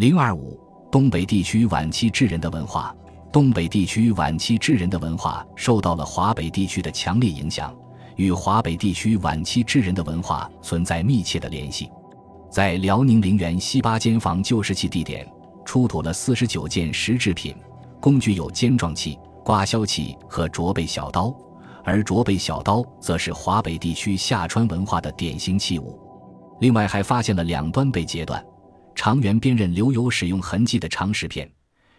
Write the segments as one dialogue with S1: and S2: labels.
S1: 零二五，东北地区晚期智人的文化。东北地区晚期智人的文化受到了华北地区的强烈影响，与华北地区晚期智人的文化存在密切的联系。在辽宁陵园西八间房旧石器地点，出土了四十九件石制品，工具有尖状器、刮削器和卓背小刀，而卓背小刀则是华北地区下川文化的典型器物。另外，还发现了两端被截断、长圆边刃留有使用痕迹的长石片。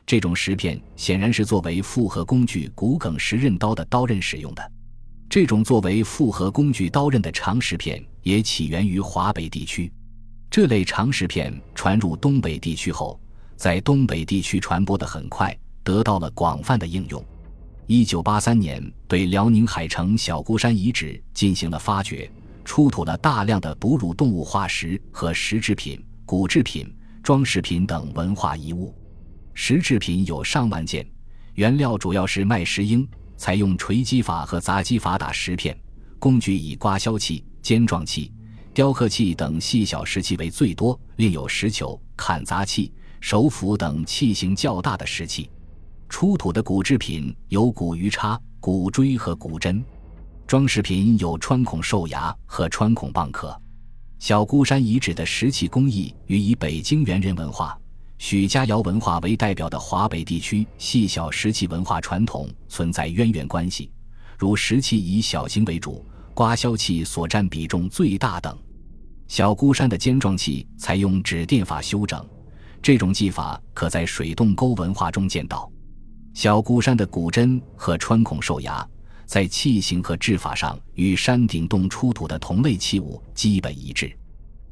S1: 这种石片显然是作为复合工具骨梗石刃刀的刀刃使用的。这种作为复合工具刀刃的长石片也起源于华北地区。这类长石片传入东北地区后，在东北地区传播的很快，得到了广泛的应用。一九八三年，对辽宁海城小孤山遗址进行了发掘，出土了大量的哺乳动物化石和石制品、骨制品、装饰品等文化遗物。石制品有上万件，原料主要是麦石英，采用锤击法和砸击法打石片。工具以刮削器、尖状器、雕刻器等细小石器为最多，另有石球、砍砸器、手斧等器型较大的石器。出土的骨制品有骨鱼叉、骨锥和骨针，装饰品有穿孔兽牙和穿孔蚌壳。小孤山遗址的石器工艺与以北京猿人文化。许家窑文化为代表的华北地区细小石器文化传统存在渊源关系，如石器以小型为主，刮削器所占比重最大等。小孤山的尖状器采用指电法修整，这种技法可在水洞沟文化中见到。小孤山的骨针和穿孔兽牙在器型和制法上与山顶洞出土的同类器物基本一致。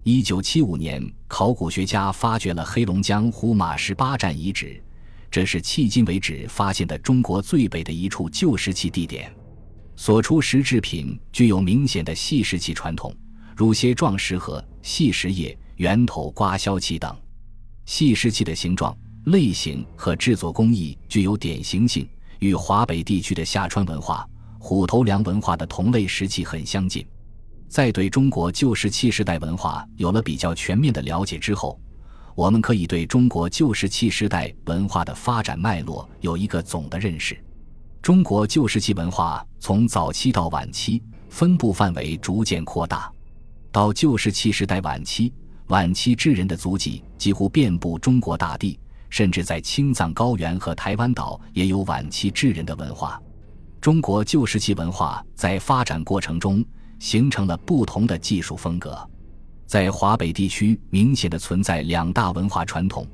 S1: 一九七五年，考古学家发掘了黑龙江呼马十八站遗址，这是迄今为止发现的中国最北的一处旧石器地点。所出石制品具有明显的细石器传统，如楔状石盒、细石叶、圆头刮削器等。细石器的形状、类型和制作工艺具有典型性，与华北地区的下川文化、虎头梁文化的同类石器很相近。在对中国旧石器时代文化有了比较全面的了解之后，我们可以对中国旧石器时代文化的发展脉络有一个总的认识。中国旧石器文化从早期到晚期分布范围逐渐扩大，到旧石器时代晚期，晚期智人的足迹几乎遍布中国大地，甚至在青藏高原和台湾岛也有晚期智人的文化。中国旧石器文化在发展过程中。形成了不同的技术风格，在华北地区明显的存在两大文化传统：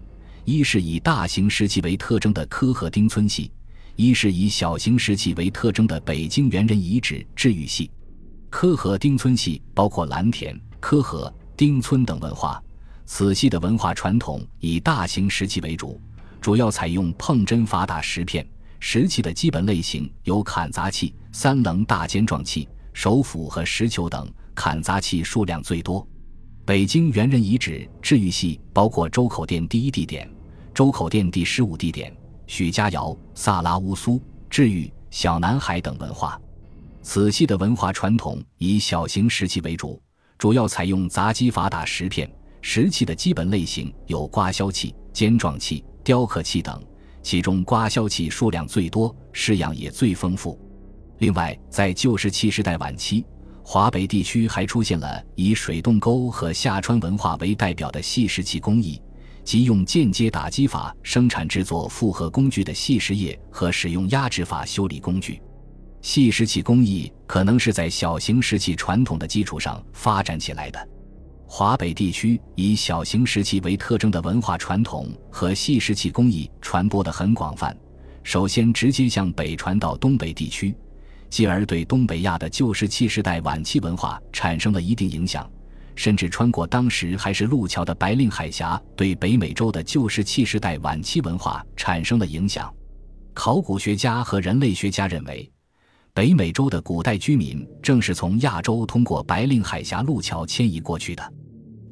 S1: 一是以大型石器为特征的科河丁村系，一是以小型石器为特征的北京猿人遗址治愈系。科河丁村系包括蓝田、科河、丁村等文化，此系的文化传统以大型石器为主，主要采用碰针法打石片。石器的基本类型有砍砸器、三棱大尖状器。手斧和石球等砍砸器数量最多。北京猿人遗址治愈系包括周口店第一地点、周口店第十五地点、许家窑、萨拉乌苏、治愈、小南海等文化。此系的文化传统以小型石器为主，主要采用砸击法打石片。石器的基本类型有刮削器、尖状器、雕刻器等，其中刮削器数量最多，式样也最丰富。另外，在旧石器时代晚期，华北地区还出现了以水洞沟和下川文化为代表的细石器工艺，即用间接打击法生产制作复合工具的细石叶和使用压制法修理工具。细石器工艺可能是在小型石器传统的基础上发展起来的。华北地区以小型石器为特征的文化传统和细石器工艺传播的很广泛，首先直接向北传到东北地区。继而对东北亚的旧石器时代晚期文化产生了一定影响，甚至穿过当时还是路桥的白令海峡，对北美洲的旧石器时代晚期文化产生了影响。考古学家和人类学家认为，北美洲的古代居民正是从亚洲通过白令海峡路桥迁移过去的。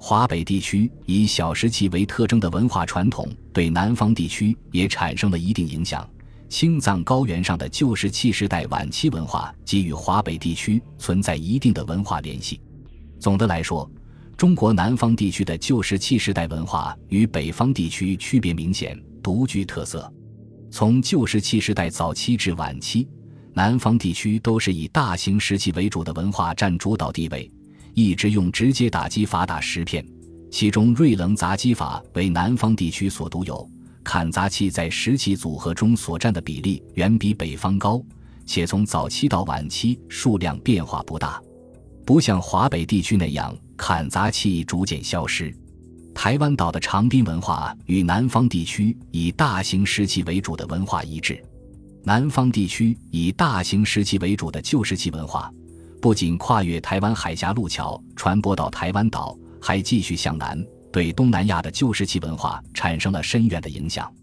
S1: 华北地区以小石器为特征的文化传统，对南方地区也产生了一定影响。青藏高原上的旧石器时代晚期文化，给予华北地区存在一定的文化联系。总的来说，中国南方地区的旧石器时代文化与北方地区区别明显，独具特色。从旧石器时代早期至晚期，南方地区都是以大型石器为主的文化占主导地位，一直用直接打击法打石片。其中，锐棱砸击法为南方地区所独有，砍砸器在石器组合中所占的比例远比北方高，且从早期到晚期数量变化不大，不像华北地区那样。砍砸器逐渐消失，台湾岛的长滨文化与南方地区以大型石器为主的文化一致。南方地区以大型石器为主的旧石器文化，不仅跨越台湾海峡路桥传播到台湾岛，还继续向南，对东南亚的旧石器文化产生了深远的影响。